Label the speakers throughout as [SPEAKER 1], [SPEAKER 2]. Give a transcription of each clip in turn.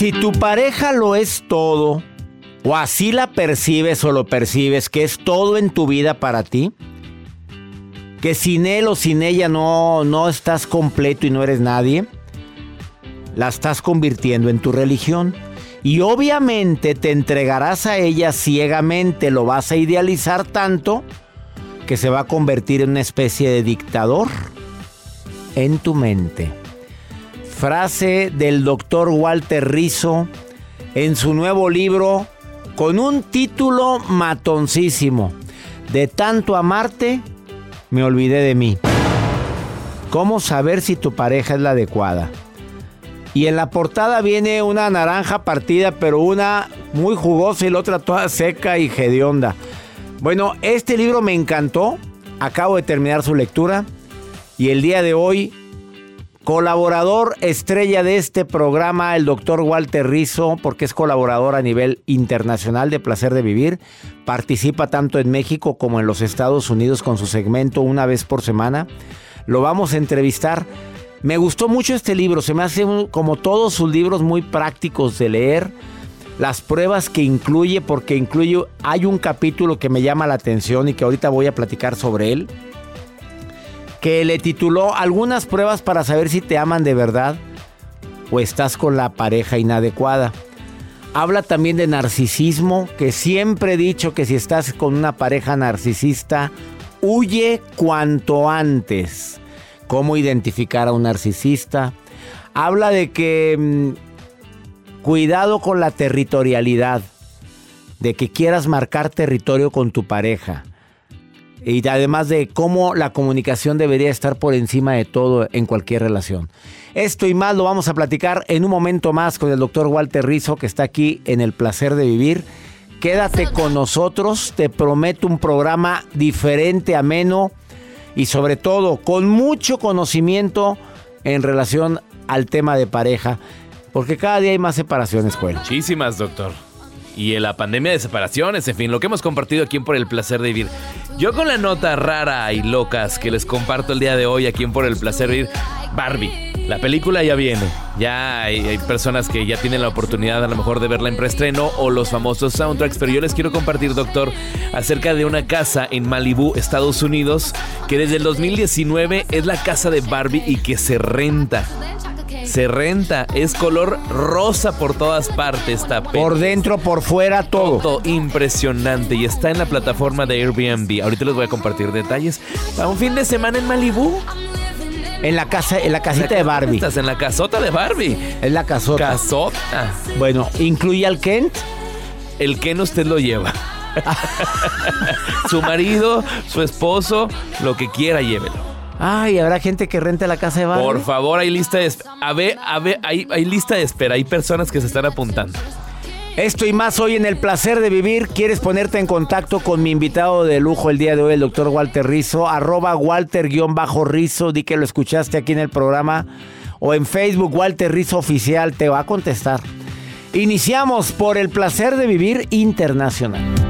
[SPEAKER 1] Si tu pareja lo es todo, o así la percibes o lo percibes, que es todo en tu vida para ti, que sin él o sin ella no, no estás completo y no eres nadie, la estás convirtiendo en tu religión. Y obviamente te entregarás a ella ciegamente, lo vas a idealizar tanto que se va a convertir en una especie de dictador en tu mente. Frase del doctor Walter Rizzo en su nuevo libro con un título matoncísimo. De tanto amarte, me olvidé de mí. ¿Cómo saber si tu pareja es la adecuada? Y en la portada viene una naranja partida, pero una muy jugosa y la otra toda seca y hedionda. Bueno, este libro me encantó. Acabo de terminar su lectura. Y el día de hoy Colaborador estrella de este programa, el doctor Walter Rizzo, porque es colaborador a nivel internacional de Placer de Vivir. Participa tanto en México como en los Estados Unidos con su segmento una vez por semana. Lo vamos a entrevistar. Me gustó mucho este libro, se me hace como todos sus libros muy prácticos de leer. Las pruebas que incluye, porque incluye, hay un capítulo que me llama la atención y que ahorita voy a platicar sobre él que le tituló Algunas pruebas para saber si te aman de verdad o estás con la pareja inadecuada. Habla también de narcisismo, que siempre he dicho que si estás con una pareja narcisista, huye cuanto antes. ¿Cómo identificar a un narcisista? Habla de que mm, cuidado con la territorialidad, de que quieras marcar territorio con tu pareja y además de cómo la comunicación debería estar por encima de todo en cualquier relación. Esto y más lo vamos a platicar en un momento más con el doctor Walter Rizzo que está aquí en el placer de vivir. Quédate con nosotros, te prometo un programa diferente, ameno y sobre todo con mucho conocimiento en relación al tema de pareja, porque cada día hay más separaciones, Juan.
[SPEAKER 2] Muchísimas, doctor y en la pandemia de separaciones, en fin, lo que hemos compartido aquí en Por el Placer de Vivir. Yo con la nota rara y locas que les comparto el día de hoy aquí en Por el Placer de Vivir, Barbie. La película ya viene, ya hay, personas que ya tienen la oportunidad a lo mejor de verla en preestreno o los famosos soundtracks, pero yo les quiero compartir, doctor, acerca de una casa en Malibu, Estados Unidos, que desde el 2019 es la casa de Barbie y que se renta. Se renta, es color rosa por todas partes.
[SPEAKER 1] Por dentro, por fuera, todo.
[SPEAKER 2] Todo impresionante y está en la plataforma de Airbnb. Ahorita les voy a compartir detalles. Para un fin de semana en Malibú.
[SPEAKER 1] En la casa, en la casita de Barbie.
[SPEAKER 2] Estás en la casota de Barbie.
[SPEAKER 1] En la casota.
[SPEAKER 2] Casota.
[SPEAKER 1] Bueno, ¿incluye al Kent?
[SPEAKER 2] El Ken usted lo lleva. su marido, su esposo, lo que quiera, llévelo.
[SPEAKER 1] Ay, ¿habrá gente que rente la casa de Barbie?
[SPEAKER 2] Por favor, hay lista de espera. A ver, a ver, hay, hay lista de espera. Hay personas que se están apuntando.
[SPEAKER 1] Esto y más hoy en El Placer de Vivir. ¿Quieres ponerte en contacto con mi invitado de lujo el día de hoy, el doctor Walter Rizo? Arroba Walter-Rizo. Di que lo escuchaste aquí en el programa. O en Facebook, Walter Rizo Oficial. Te va a contestar. Iniciamos por El Placer de Vivir Internacional.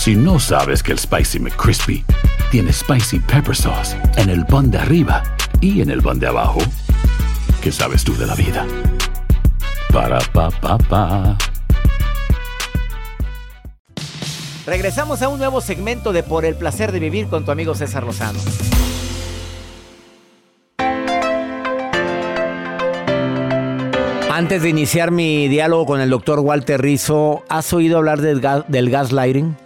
[SPEAKER 3] Si no sabes que el Spicy McCrispy tiene Spicy Pepper Sauce en el pan de arriba y en el pan de abajo, ¿qué sabes tú de la vida? Para, pa, pa, pa.
[SPEAKER 1] Regresamos a un nuevo segmento de Por el placer de vivir con tu amigo César Lozano. Antes de iniciar mi diálogo con el doctor Walter Rizzo, ¿has oído hablar del, gas, del gaslighting?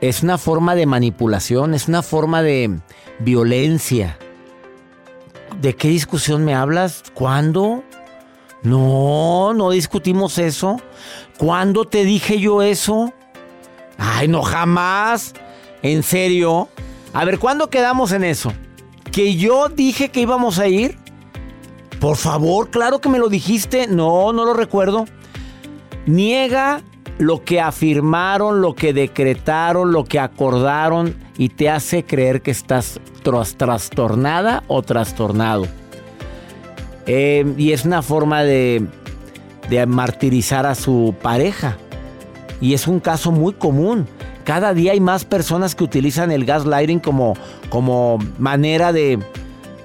[SPEAKER 1] Es una forma de manipulación, es una forma de violencia. ¿De qué discusión me hablas? ¿Cuándo? No, no discutimos eso. ¿Cuándo te dije yo eso? Ay, no, jamás. ¿En serio? A ver, ¿cuándo quedamos en eso? ¿Que yo dije que íbamos a ir? Por favor, claro que me lo dijiste. No, no lo recuerdo. Niega lo que afirmaron, lo que decretaron, lo que acordaron y te hace creer que estás trastornada o trastornado. Eh, y es una forma de, de martirizar a su pareja. Y es un caso muy común. Cada día hay más personas que utilizan el gaslighting como, como manera de,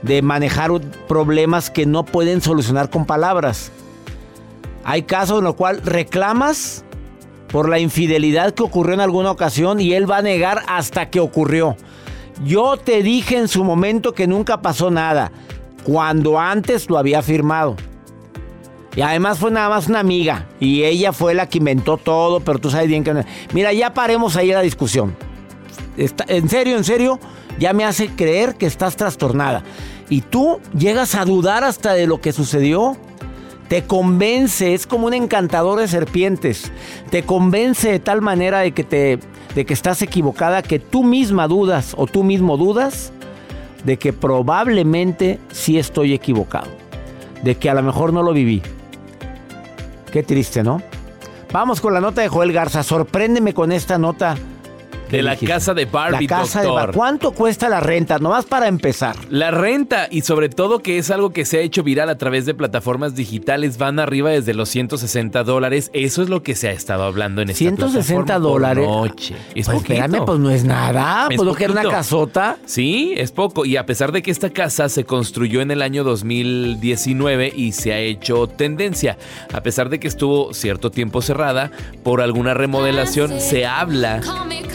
[SPEAKER 1] de manejar problemas que no pueden solucionar con palabras. Hay casos en los cuales reclamas por la infidelidad que ocurrió en alguna ocasión y él va a negar hasta que ocurrió. Yo te dije en su momento que nunca pasó nada, cuando antes lo había firmado. Y además fue nada más una amiga y ella fue la que inventó todo, pero tú sabes bien que no. Mira, ya paremos ahí la discusión. en serio, en serio, ya me hace creer que estás trastornada. Y tú llegas a dudar hasta de lo que sucedió. Te convence, es como un encantador de serpientes. Te convence de tal manera de que, te, de que estás equivocada que tú misma dudas o tú mismo dudas de que probablemente sí estoy equivocado. De que a lo mejor no lo viví. Qué triste, ¿no? Vamos con la nota de Joel Garza. Sorpréndeme con esta nota
[SPEAKER 2] de la casa de Barbie,
[SPEAKER 1] La casa
[SPEAKER 2] doctor.
[SPEAKER 1] de Barbie. ¿Cuánto cuesta la renta? Nomás para empezar.
[SPEAKER 2] La renta y sobre todo que es algo que se ha hecho viral a través de plataformas digitales van arriba desde los 160 dólares. Eso es lo que se ha estado hablando en esta
[SPEAKER 1] 160 dólares.
[SPEAKER 2] noche. Es
[SPEAKER 1] pues
[SPEAKER 2] poquito.
[SPEAKER 1] espérame, pues no es nada.
[SPEAKER 2] Es
[SPEAKER 1] pues lo que era una casota.
[SPEAKER 2] Sí, es poco. Y a pesar de que esta casa se construyó en el año 2019 y se ha hecho tendencia, a pesar de que estuvo cierto tiempo cerrada por alguna remodelación, se habla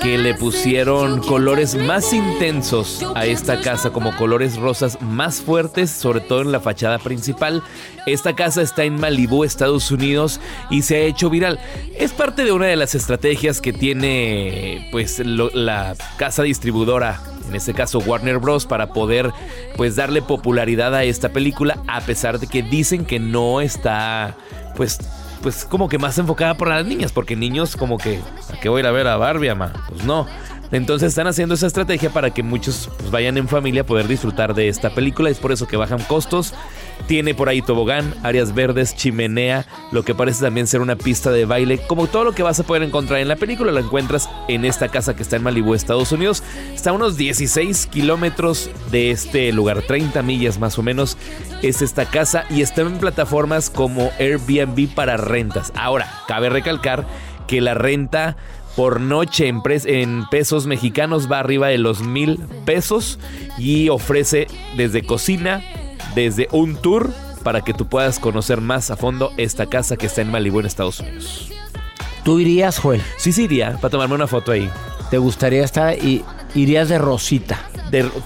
[SPEAKER 2] que le pusieron colores más intensos a esta casa, como colores rosas más fuertes, sobre todo en la fachada principal. Esta casa está en Malibú, Estados Unidos, y se ha hecho viral. Es parte de una de las estrategias que tiene pues la casa distribuidora en este caso Warner Bros. para poder pues darle popularidad a esta película a pesar de que dicen que no está pues pues como que más enfocada por las niñas porque niños como que ¿a qué voy a ir a ver a Barbie ama? Pues no Entonces están haciendo esa estrategia para que muchos pues, vayan en familia a poder disfrutar de esta película. Es por eso que bajan costos. Tiene por ahí tobogán, áreas verdes, chimenea, lo que parece también ser una pista de baile. Como todo lo que vas a poder encontrar en la película, lo encuentras en esta casa que está en Malibu, Estados Unidos. Está a unos 16 kilómetros de este lugar, 30 millas más o menos. Es esta casa y está en plataformas como Airbnb para rentas. Ahora, cabe recalcar que la renta por noche en, en, pesos mexicanos va arriba de los mil pesos y ofrece desde cocina, desde un tour para que tú puedas conocer más a fondo esta casa que está en Malibu en Estados Unidos.
[SPEAKER 1] ¿Tú irías, Joel?
[SPEAKER 2] Sí, sí iría, para tomarme una foto ahí.
[SPEAKER 1] ¿Te gustaría estar y irías de rosita?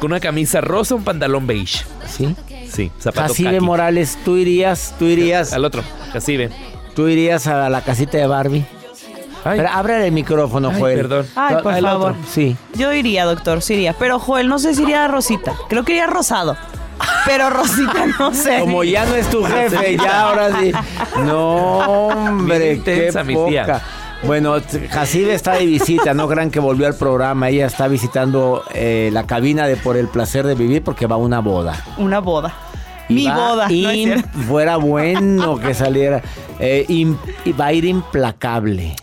[SPEAKER 2] con una camisa rosa, un pantalón beige.
[SPEAKER 1] ¿Sí?
[SPEAKER 2] Sí,
[SPEAKER 1] zapato Jacibe Morales, ¿tú irías? ¿Tú irías?
[SPEAKER 2] Al otro, Jacibe.
[SPEAKER 1] ¿Tú irías a la casita de Barbie? Pero abre el micrófono, Joel.
[SPEAKER 2] Perdón.
[SPEAKER 4] Ay, por favor.
[SPEAKER 1] Sí.
[SPEAKER 4] Yo iría, doctor, sí iría. Pero Joel, no sé si iría a Rosita. Creo que iría rosado. Pero Rosita, no sé.
[SPEAKER 1] Como ya no es tu jefe, ya ahora sí. No, hombre, qué poca. Bueno, Jacibe está de visita, no crean que volvió al programa. Ella está visitando eh, la cabina de Por el Placer de Vivir porque va a una boda.
[SPEAKER 4] Una boda. Mi boda.
[SPEAKER 1] fuera bueno que saliera. Eh, va a ir implacable.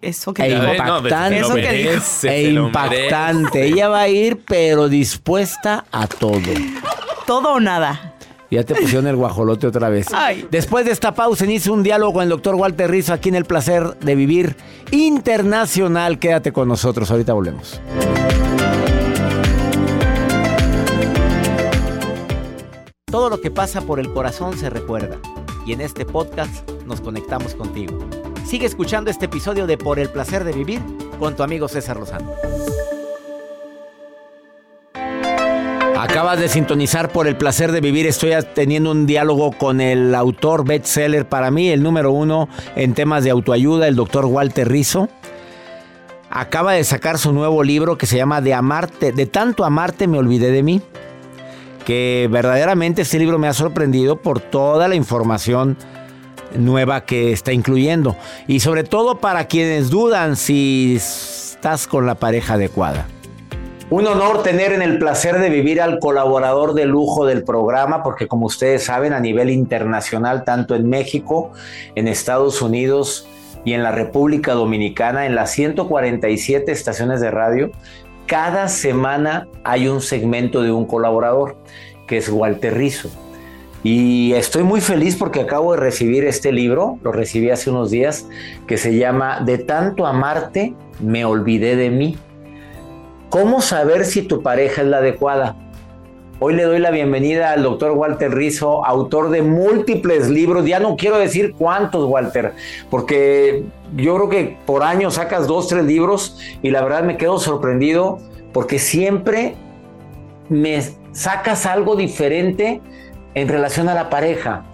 [SPEAKER 4] eso que
[SPEAKER 1] e impactante.
[SPEAKER 4] eso que
[SPEAKER 1] e impactante. Ella va a ir, pero dispuesta a todo.
[SPEAKER 4] Todo o nada.
[SPEAKER 1] Ya te pusieron el guajolote otra vez. Después de esta pausa, inicia un diálogo con el doctor Walter Rizzo aquí en El Placer de Vivir Internacional. Quédate con nosotros, ahorita volvemos. Todo lo que pasa por el corazón se recuerda y en este podcast nos conectamos contigo. Sigue escuchando este episodio de Por el placer de vivir con tu amigo César Lozano. Acabas de sintonizar por el placer de vivir. Estoy teniendo un diálogo con el autor bestseller para mí, el número uno en temas de autoayuda, el doctor Walter Rizzo. Acaba de sacar su nuevo libro que se llama De amarte, de tanto amarte me olvidé de mí que verdaderamente este libro me ha sorprendido por toda la información nueva que está incluyendo y sobre todo para quienes dudan si estás con la pareja adecuada. Un honor tener en el placer de vivir al colaborador de lujo del programa, porque como ustedes saben, a nivel internacional, tanto en México, en Estados Unidos y en la República Dominicana, en las 147 estaciones de radio, cada semana hay un segmento de un colaborador, que es Walter Rizzo. Y estoy muy feliz porque acabo de recibir este libro, lo recibí hace unos días, que se llama De tanto amarte, me olvidé de mí. ¿Cómo saber si tu pareja es la adecuada? Hoy le doy la bienvenida al doctor Walter Rizzo, autor de múltiples libros. Ya no quiero decir cuántos, Walter, porque yo creo que por año sacas dos, tres libros y la verdad me quedo sorprendido porque siempre me sacas algo diferente en relación a la pareja.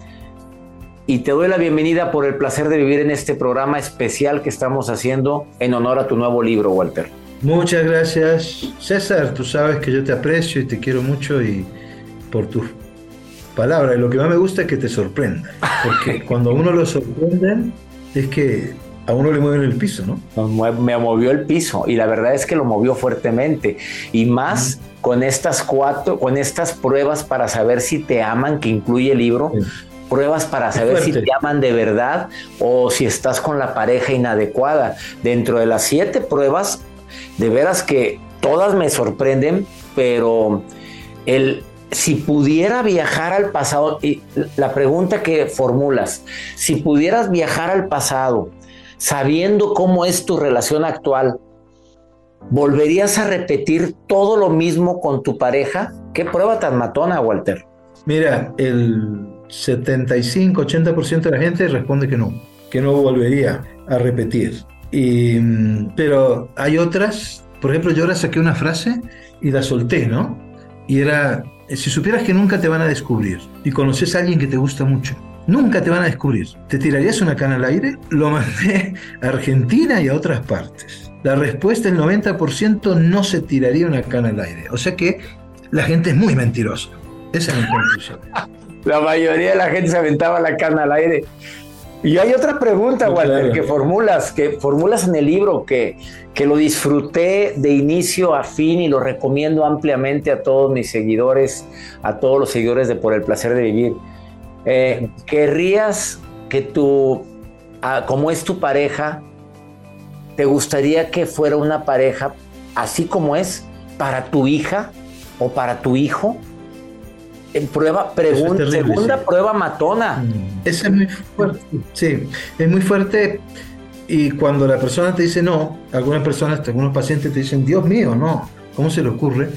[SPEAKER 1] Y te doy la bienvenida por el placer de vivir en este programa especial que estamos haciendo en honor a tu nuevo libro, Walter.
[SPEAKER 5] Muchas gracias, César. Tú sabes que yo te aprecio y te quiero mucho y por tus palabras. Lo que más me gusta es que te sorprenda. Porque cuando a uno lo sorprenden, es que a uno le mueven el piso, ¿no?
[SPEAKER 1] Me movió el piso y la verdad es que lo movió fuertemente. Y más con estas cuatro, con estas pruebas para saber si te aman, que incluye el libro. Pruebas para saber si te aman de verdad o si estás con la pareja inadecuada. Dentro de las siete pruebas de veras que todas me sorprenden, pero el, si pudiera viajar al pasado, y la pregunta que formulas, si pudieras viajar al pasado sabiendo cómo es tu relación actual, ¿volverías a repetir todo lo mismo con tu pareja? ¿Qué prueba tan matona, Walter?
[SPEAKER 5] Mira, el 75-80% de la gente responde que no, que no volvería a repetir. Y, pero hay otras, por ejemplo, yo ahora saqué una frase y la solté, ¿no? Y era, si supieras que nunca te van a descubrir y conoces a alguien que te gusta mucho, nunca te van a descubrir, ¿te tirarías una cana al aire? Lo mandé a Argentina y a otras partes. La respuesta, el 90% no se tiraría una cana al aire. O sea que la gente es muy mentirosa. Esa es mi conclusión.
[SPEAKER 1] La mayoría de la gente se aventaba la cana al aire. Y hay otra pregunta, Walter, que formulas, que formulas en el libro, que, que lo disfruté de inicio a fin y lo recomiendo ampliamente a todos mis seguidores, a todos los seguidores de Por el Placer de Vivir. Eh, ¿Querrías que tu, ah, como es tu pareja, te gustaría que fuera una pareja así como es para tu hija o para tu hijo? En prueba, pregunta,
[SPEAKER 5] terrible,
[SPEAKER 1] segunda
[SPEAKER 5] sí.
[SPEAKER 1] prueba matona.
[SPEAKER 5] Ese es muy fuerte. Sí, es muy fuerte. Y cuando la persona te dice no, algunas personas, algunos pacientes te dicen, Dios mío, no, ¿cómo se le ocurre?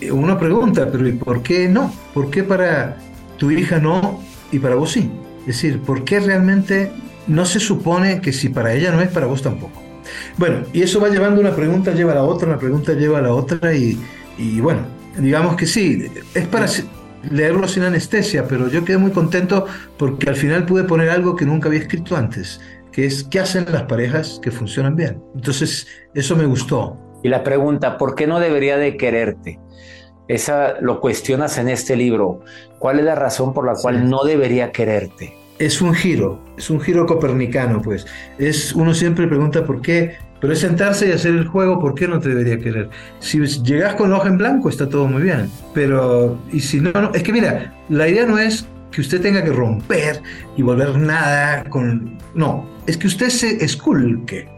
[SPEAKER 5] Eh, Uno pregunta, pero ¿y por qué no? ¿Por qué para tu hija no y para vos sí? Es decir, ¿por qué realmente no se supone que si para ella no es, para vos tampoco? Bueno, y eso va llevando una pregunta, lleva a la otra, una pregunta lleva a la otra, y, y bueno, digamos que sí, es para leerlo sin anestesia, pero yo quedé muy contento porque al final pude poner algo que nunca había escrito antes, que es qué hacen las parejas que funcionan bien. Entonces, eso me gustó.
[SPEAKER 1] Y la pregunta, ¿por qué no debería de quererte? Esa lo cuestionas en este libro. ¿Cuál es la razón por la cual no debería quererte?
[SPEAKER 5] Es un giro, es un giro copernicano, pues. Es, uno siempre pregunta por qué, pero es sentarse y hacer el juego, ¿por qué no te debería querer? Si llegas con hoja en blanco, está todo muy bien, pero, y si no, no, es que mira, la idea no es que usted tenga que romper y volver nada con... No, es que usted se esculque,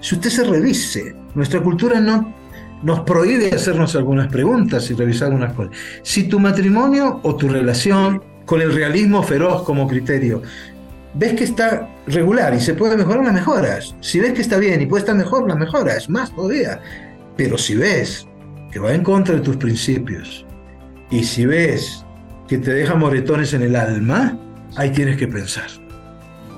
[SPEAKER 5] si usted se revise. Nuestra cultura no nos prohíbe hacernos algunas preguntas y revisar algunas cosas. Si tu matrimonio o tu relación con el realismo feroz como criterio, ves que está regular y se puede mejorar, la mejoras. Si ves que está bien y puede estar mejor, la mejoras, más todavía. Pero si ves que va en contra de tus principios y si ves que te deja moretones en el alma, ahí tienes que pensar.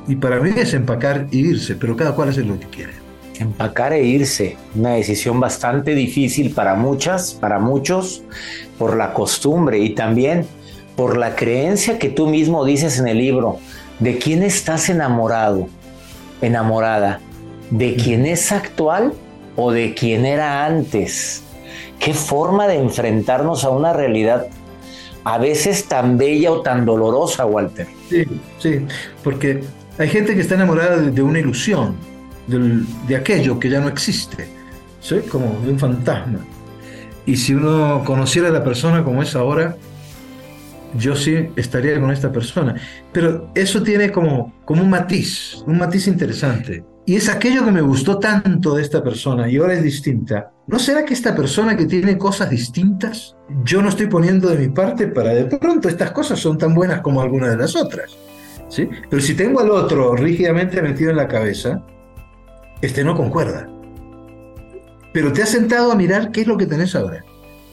[SPEAKER 5] Y para mí es empacar y irse, pero cada cual hace lo que quiere.
[SPEAKER 1] Empacar e irse. Una decisión bastante difícil para muchas, para muchos, por la costumbre y también por la creencia que tú mismo dices en el libro. ¿De quién estás enamorado? Enamorada. ¿De quién es actual o de quién era antes? Qué forma de enfrentarnos a una realidad a veces tan bella o tan dolorosa, Walter.
[SPEAKER 5] Sí, sí, porque hay gente que está enamorada de, una ilusión, de aquello que ya no existe, ¿sí? como de un fantasma. Y si uno conociera a la persona como es ahora, yo sí estaría con esta persona. Pero eso tiene como, como un matiz, un matiz interesante. Y es aquello que me gustó tanto de esta persona y ahora es distinta. ¿No será que esta persona que tiene cosas distintas, yo no estoy poniendo de mi parte para de pronto estas cosas son tan buenas como algunas de las otras? ¿sí? Pero si tengo al otro rígidamente metido en la cabeza, este no concuerda. Pero te has sentado a mirar qué es lo que tenés ahora,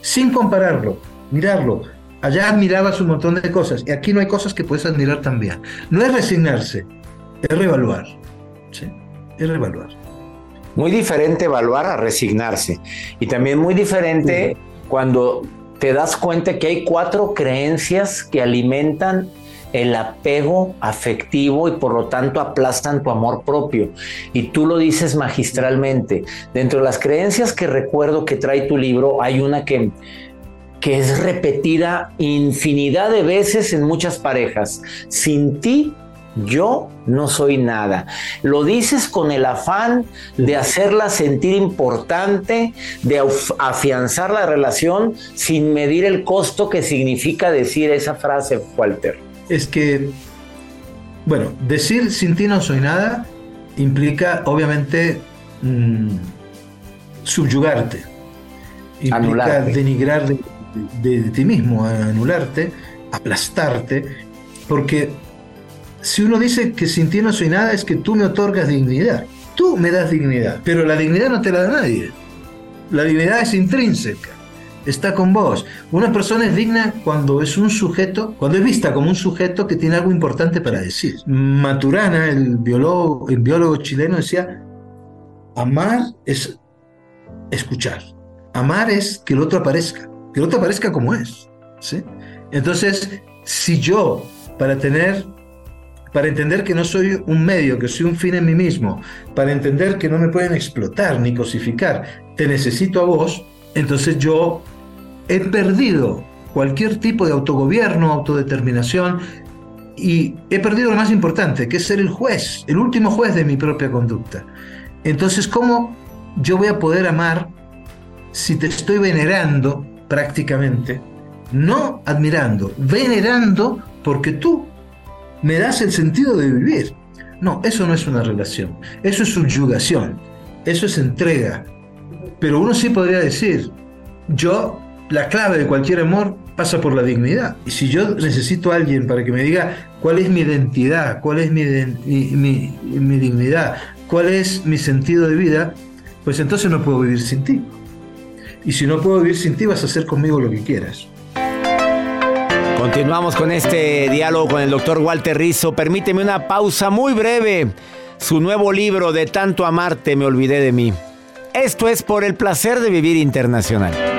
[SPEAKER 5] sin compararlo, mirarlo. Allá admirabas un montón de cosas y aquí no hay cosas que puedes admirar también. No es resignarse, es reevaluar. ¿sí? Es reevaluar.
[SPEAKER 1] Muy diferente evaluar a resignarse. Y también muy diferente cuando te das cuenta que hay cuatro creencias que alimentan el apego afectivo y por lo tanto aplastan tu amor propio. Y tú lo dices magistralmente. Dentro de las creencias que recuerdo que trae tu libro, hay una que, que es repetida infinidad de veces en muchas parejas. Sin ti, yo no soy nada. Lo dices con el afán de hacerla sentir importante, de afianzar la relación sin medir el costo que significa decir esa frase, Walter.
[SPEAKER 5] Es que, bueno, decir sin ti no soy nada implica obviamente mm, subyugarte, implica
[SPEAKER 1] Anularte.
[SPEAKER 5] denigrar de, de- ti mismo, anularte, aplastarte, porque si uno dice que sin ti no soy nada es que tú me otorgas dignidad, tú me das dignidad, pero la dignidad no te la da nadie, la dignidad es intrínseca está con vos. Una persona es digna cuando es un sujeto, cuando es vista como un sujeto que tiene algo importante para decir. Maturana, el biólogo, el biólogo chileno, decía, amar es escuchar. Amar es que el otro aparezca, que el otro aparezca como es. ¿sí? Entonces, si yo, para tener, para entender que no soy un medio, que soy un fin en mí mismo, para entender que no me pueden explotar ni cosificar, te necesito a vos, entonces yo he perdido cualquier tipo de autogobierno, autodeterminación y he perdido lo más importante, que es ser el juez, el último juez de mi propia conducta. Entonces, ¿cómo yo voy a poder amar si te estoy venerando prácticamente? No admirando, venerando porque tú me das el sentido de vivir. No, eso no es una relación, eso es subyugación, eso es entrega. Pero uno sí podría decir, yo, la clave de cualquier amor pasa por la dignidad. Y si yo necesito a alguien para que me diga cuál es mi identidad, cuál es mi, mi, dignidad, cuál es mi sentido de vida, pues entonces no puedo vivir sin ti. Y si no puedo vivir sin ti, vas a hacer conmigo lo que quieras.
[SPEAKER 1] Continuamos con este diálogo con el doctor Walter Rizzo. Permíteme una pausa muy breve. Su nuevo libro de Tanto Amarte me olvidé de mí. Esto es por el placer de vivir internacional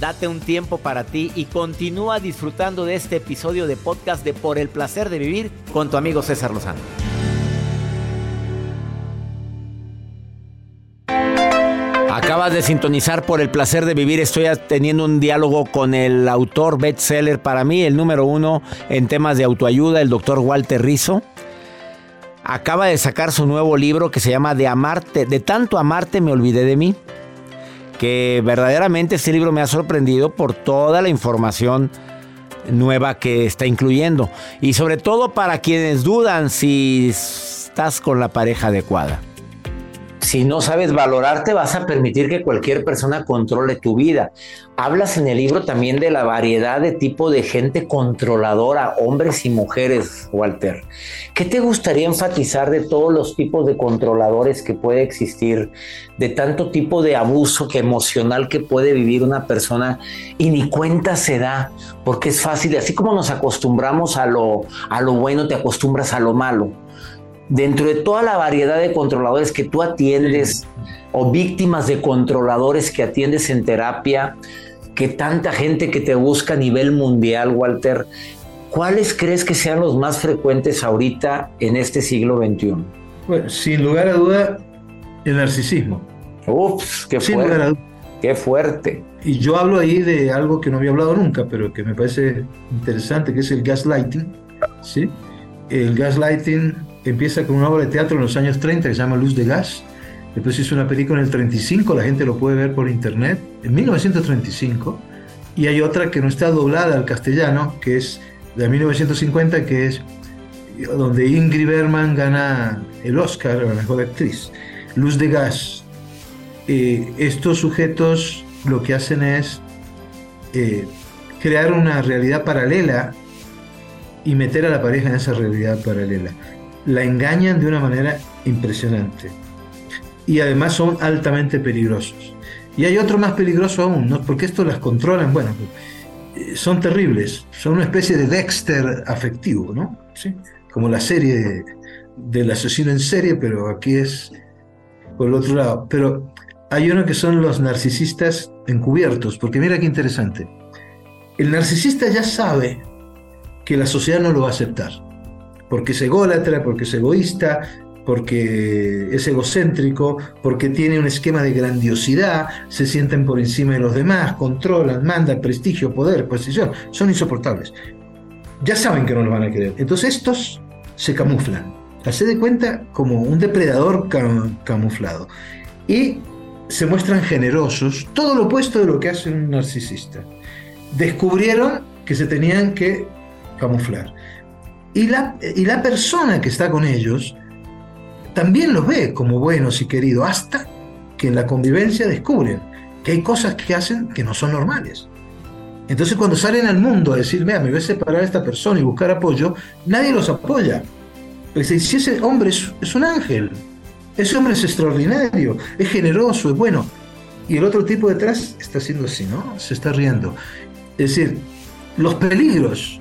[SPEAKER 1] Date un tiempo para ti y continúa disfrutando de este episodio de podcast de Por el placer de vivir con tu amigo César Lozano. Acabas de sintonizar por el placer de vivir. Estoy teniendo un diálogo con el autor bestseller para mí, el número uno en temas de autoayuda, el doctor Walter Rizzo. Acaba de sacar su nuevo libro que se llama De amarte, de tanto amarte me olvidé de mí que verdaderamente este libro me ha sorprendido por toda la información nueva que está incluyendo y sobre todo para quienes dudan si estás con la pareja adecuada. Si no sabes valorarte, vas a permitir que cualquier persona controle tu vida. Hablas en el libro también de la variedad de tipo de gente controladora, hombres y mujeres, Walter. ¿Qué te gustaría enfatizar de todos los tipos de controladores que puede existir, de tanto tipo de abuso que emocional que puede vivir una persona y ni cuenta se da, porque es fácil, así como nos acostumbramos a lo, a lo bueno, te acostumbras a lo malo dentro de toda la variedad de controladores que tú atiendes o víctimas de controladores que atiendes en terapia, que tanta gente que te busca a nivel mundial, Walter, ¿cuáles crees que sean los más frecuentes ahorita en este siglo XXI?
[SPEAKER 5] Bueno, sin lugar a duda, el narcisismo.
[SPEAKER 1] Uf, qué fuerte. Qué fuerte.
[SPEAKER 5] Y yo hablo ahí de algo que no había hablado nunca, pero que me parece interesante, que es el gaslighting. ¿sí? El gaslighting empieza con una obra de teatro en los años 30 que se llama Luz de Gas. Después hizo una película en el 35, la gente lo puede ver por internet, en 1935. Y hay otra que no está doblada al castellano, que es de 1950, que es donde Ingrid Bergman gana el Oscar a la mejor actriz. Luz de Gas. Eh, estos sujetos lo que hacen es eh, crear una realidad paralela y meter a la pareja en esa realidad paralela la engañan de una manera impresionante. Y además son altamente peligrosos. Y hay otro más peligroso aún, ¿no? porque esto las controlan, bueno, eh, son terribles, son una especie de Dexter afectivo, ¿no? ¿Sí? Como la serie del asesino en serie, pero aquí es por el otro lado. Pero hay uno que son los narcisistas encubiertos, porque mira qué interesante. El narcisista ya sabe que la sociedad no lo va a aceptar porque es ególatra, porque es egoísta, porque es egocéntrico, porque tiene un esquema de grandiosidad, se sienten por encima de los demás, controlan, mandan prestigio, poder, posición, son insoportables. Ya saben que no lo van a querer. Entonces estos se camuflan. Hace de cuenta como un depredador camuflado. Y se muestran generosos, todo lo opuesto de lo que hace un narcisista. descubrieron que se tenían que camuflar. Y la, y la persona que está con ellos también los ve como buenos y queridos, hasta que en la convivencia descubren que hay cosas que hacen que no son normales. Entonces cuando salen al mundo a decir, mira, me voy a separar de esta persona y buscar apoyo, nadie los apoya. Porque si ese hombre es, es un ángel, ese hombre es extraordinario, es generoso, es bueno. Y el otro tipo detrás está haciendo así, ¿no? Se está riendo. Es decir, los peligros.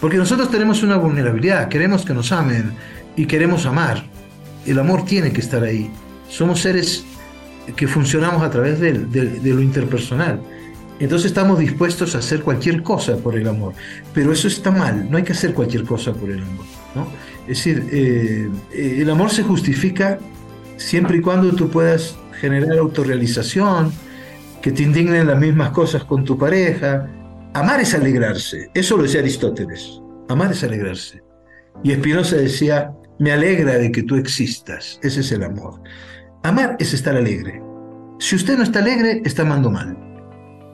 [SPEAKER 5] Porque nosotros tenemos una vulnerabilidad, queremos que nos amen y queremos amar. El amor tiene que estar ahí. Somos seres que funcionamos a través de, de lo interpersonal. Entonces estamos dispuestos a hacer cualquier cosa por el amor. Pero eso está mal, no hay que hacer cualquier cosa por el amor. ¿no? Es decir, eh, eh, el amor se justifica siempre y cuando tú puedas generar autorrealización, que te indignen las mismas cosas con tu pareja. Amar es alegrarse, eso lo decía Aristóteles. Amar es alegrarse. Y Spinoza decía, me alegra de que tú existas, ese es el amor. Amar es estar alegre. Si usted no está alegre, está amando mal.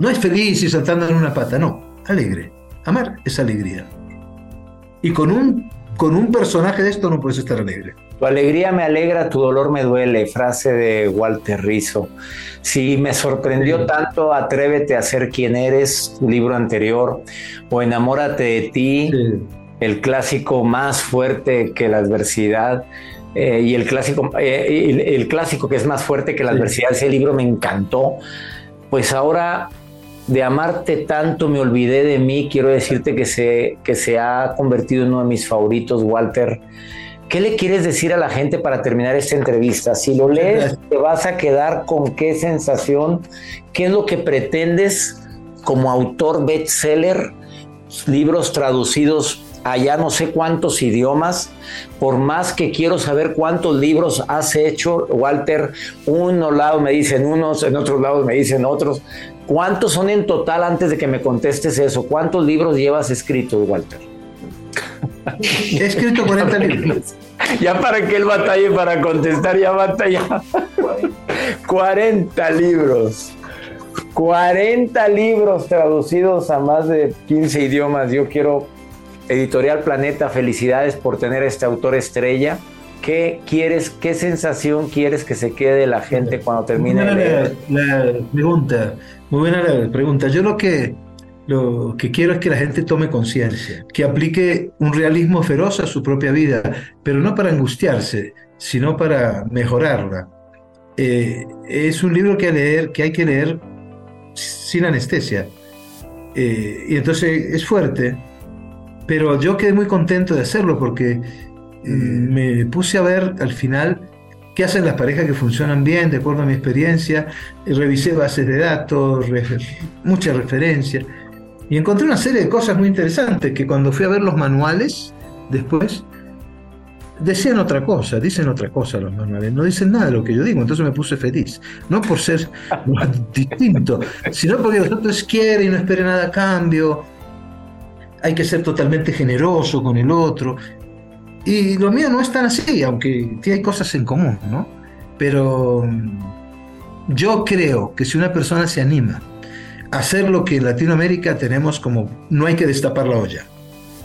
[SPEAKER 5] No es feliz y saltando en una pata, no, alegre. Amar es alegría. Y con un, con un personaje de esto no puedes estar alegre.
[SPEAKER 1] Tu alegría me alegra, tu dolor me duele, frase de Walter Rizzo. Si me sorprendió tanto, atrévete a ser quien eres, libro anterior, o enamórate de ti, el clásico más fuerte que la adversidad. Eh, y el clásico, eh, el, el, clásico que es más fuerte que la adversidad, ese libro me encantó. Pues ahora de amarte tanto me olvidé de mí, quiero decirte que se, que se ha convertido en uno de mis favoritos, Walter. ¿Qué le quieres decir a la gente para terminar esta entrevista? Si lo lees, te vas a quedar con qué sensación, qué es lo que pretendes como autor bestseller, libros traducidos a ya no sé cuántos idiomas, por más que quiero saber cuántos libros has hecho, Walter, unos lados me dicen unos, en otros lados me dicen otros, ¿Cuántos son en total antes de que me contestes eso? ¿Cuántos libros llevas escritos, Walter?
[SPEAKER 5] He escrito 40 libros.
[SPEAKER 1] Ya para que él batalle para contestar, ya batalla. 40 libros. 40 libros traducidos a más de 15 idiomas. Yo quiero, Editorial Planeta, felicidades por tener a este autor estrella. ¿Qué quieres, qué sensación quieres que se quede la gente cuando termine de leer?
[SPEAKER 5] La, pregunta, muy buena la pregunta. Yo lo que, lo que quiero es que la gente tome conciencia, que aplique un realismo feroz a su propia vida, pero no para angustiarse, sino para mejorarla. Eh, es un libro que, leer, que hay que leer sin anestesia. Eh, y entonces es fuerte, pero yo quedé muy contento de hacerlo porque me puse a ver al final qué hacen las parejas que funcionan bien, de acuerdo a mi experiencia, revisé bases de datos, muchas referencias, y encontré una serie de cosas muy interesantes que cuando fui a ver los manuales, después, decían otra cosa, dicen otra cosa los manuales, no dicen nada de lo que yo digo, entonces me puse feliz, no por ser distinto, sino porque los otros quieren y no esperen nada a cambio, hay que ser totalmente generoso con el otro, y lo mío no es tan así, aunque hay cosas en común, ¿no? Pero mm, yo creo que si una persona se anima a hacer lo que en Latinoamérica tenemos como no hay que destapar la olla.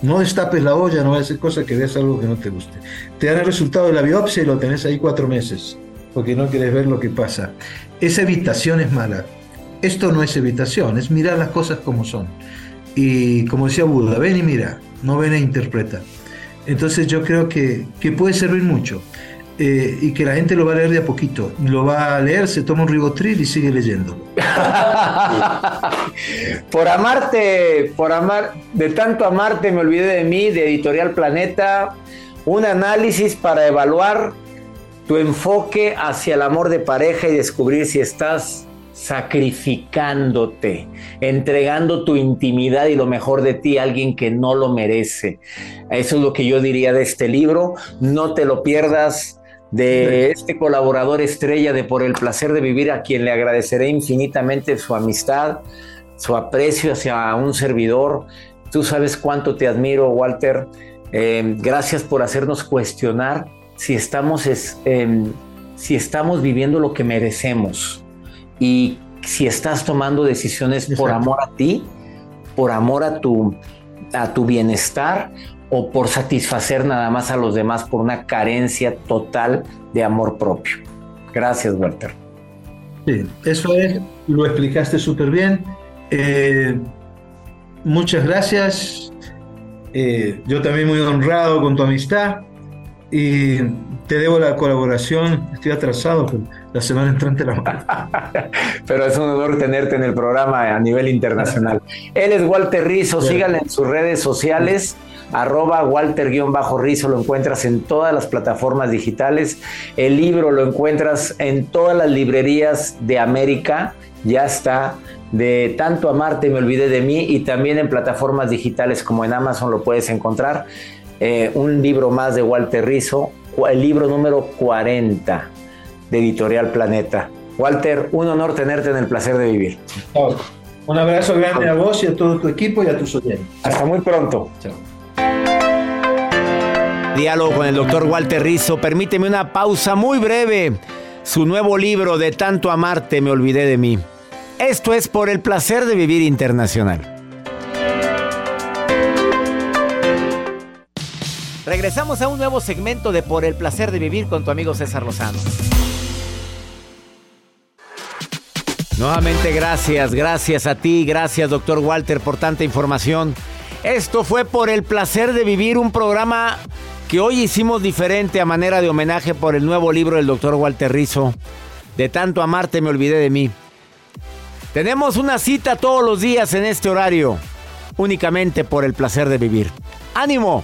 [SPEAKER 5] No destapes la olla, no va a hacer cosa que veas algo que no te guste. Te dan el resultado de la biopsia y lo tenés ahí cuatro meses, porque no quieres ver lo que pasa. Esa evitación es mala. Esto no es evitación, es mirar las cosas como son. Y como decía Buda, ven y mira, no ven e interpreta. Entonces yo creo que, puede servir mucho. Eh, y que la gente lo va a leer de a poquito. Lo va a leer, se toma un ribotril y sigue leyendo.
[SPEAKER 1] por amarte, por amar, de tanto amarte me olvidé de mí, de Editorial Planeta, un análisis para evaluar tu enfoque hacia el amor de pareja y descubrir si estás sacrificándote, entregando tu intimidad y lo mejor de ti a alguien que no lo merece. Eso es lo que yo diría de este libro. No te lo pierdas de este colaborador estrella de Por el placer de vivir, a quien le agradeceré infinitamente su amistad, su aprecio hacia un servidor. Tú sabes cuánto te admiro, Walter. Eh, gracias por hacernos cuestionar si estamos, es, si estamos viviendo lo que merecemos y si estás tomando decisiones por amor a ti, por amor a tu, a tu bienestar o por satisfacer nada más a los demás por una carencia total de amor propio. Gracias, Walter.
[SPEAKER 5] Sí, eso es, lo explicaste súper bien. Eh, muchas gracias. Eh, yo también muy honrado con tu amistad y te debo la colaboración. Estoy atrasado, pero la semana entrante la
[SPEAKER 1] Pero es un honor tenerte en el programa a nivel internacional. Él es Walter Rizzo, síganle en sus redes sociales arroba Walter-Rizo, lo encuentras en todas las plataformas digitales. El libro lo encuentras en todas las librerías de América, ya está. De tanto amarte me olvidé de mí y también en plataformas digitales como en Amazon lo puedes encontrar. Eh, un libro más de Walter Rizzo, el libro número 40 de Editorial Planeta. Walter, un honor tenerte en el placer de vivir.
[SPEAKER 5] Un abrazo grande a vos y a todo tu equipo y a tus oyentes.
[SPEAKER 1] Hasta muy pronto. Chao. Diálogo con el doctor Walter Rizzo. Permíteme una pausa muy breve. Su nuevo libro de Tanto Amarte me olvidé de mí. Esto es por el placer de vivir internacional. Regresamos a un nuevo segmento de Por el placer de vivir con tu amigo César Lozano. Nuevamente gracias, gracias a ti, gracias doctor Walter por tanta información. Esto fue por el placer de vivir un programa que hoy hicimos diferente a manera de homenaje por el nuevo libro del doctor Walter Rizzo. De tanto amarte me olvidé de mí. Tenemos una cita todos los días en este horario, únicamente por el placer de vivir. ¡Ánimo!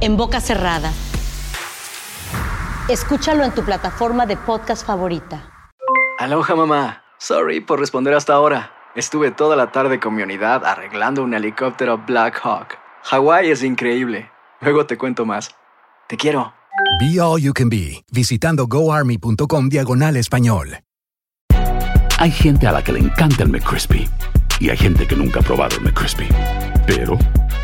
[SPEAKER 6] En boca cerrada. Escúchalo en tu plataforma de podcast favorita.
[SPEAKER 7] Aloha mamá. Sorry por responder hasta ahora. Estuve toda la tarde con mi unidad arreglando un helicóptero Black Hawk. Hawái es increíble. Luego te cuento más. Te quiero.
[SPEAKER 8] Be All You Can Be, visitando goarmy.com diagonal español.
[SPEAKER 3] Hay gente a la que le encanta el McCrispy y hay gente que nunca ha probado el McCrispy. Pero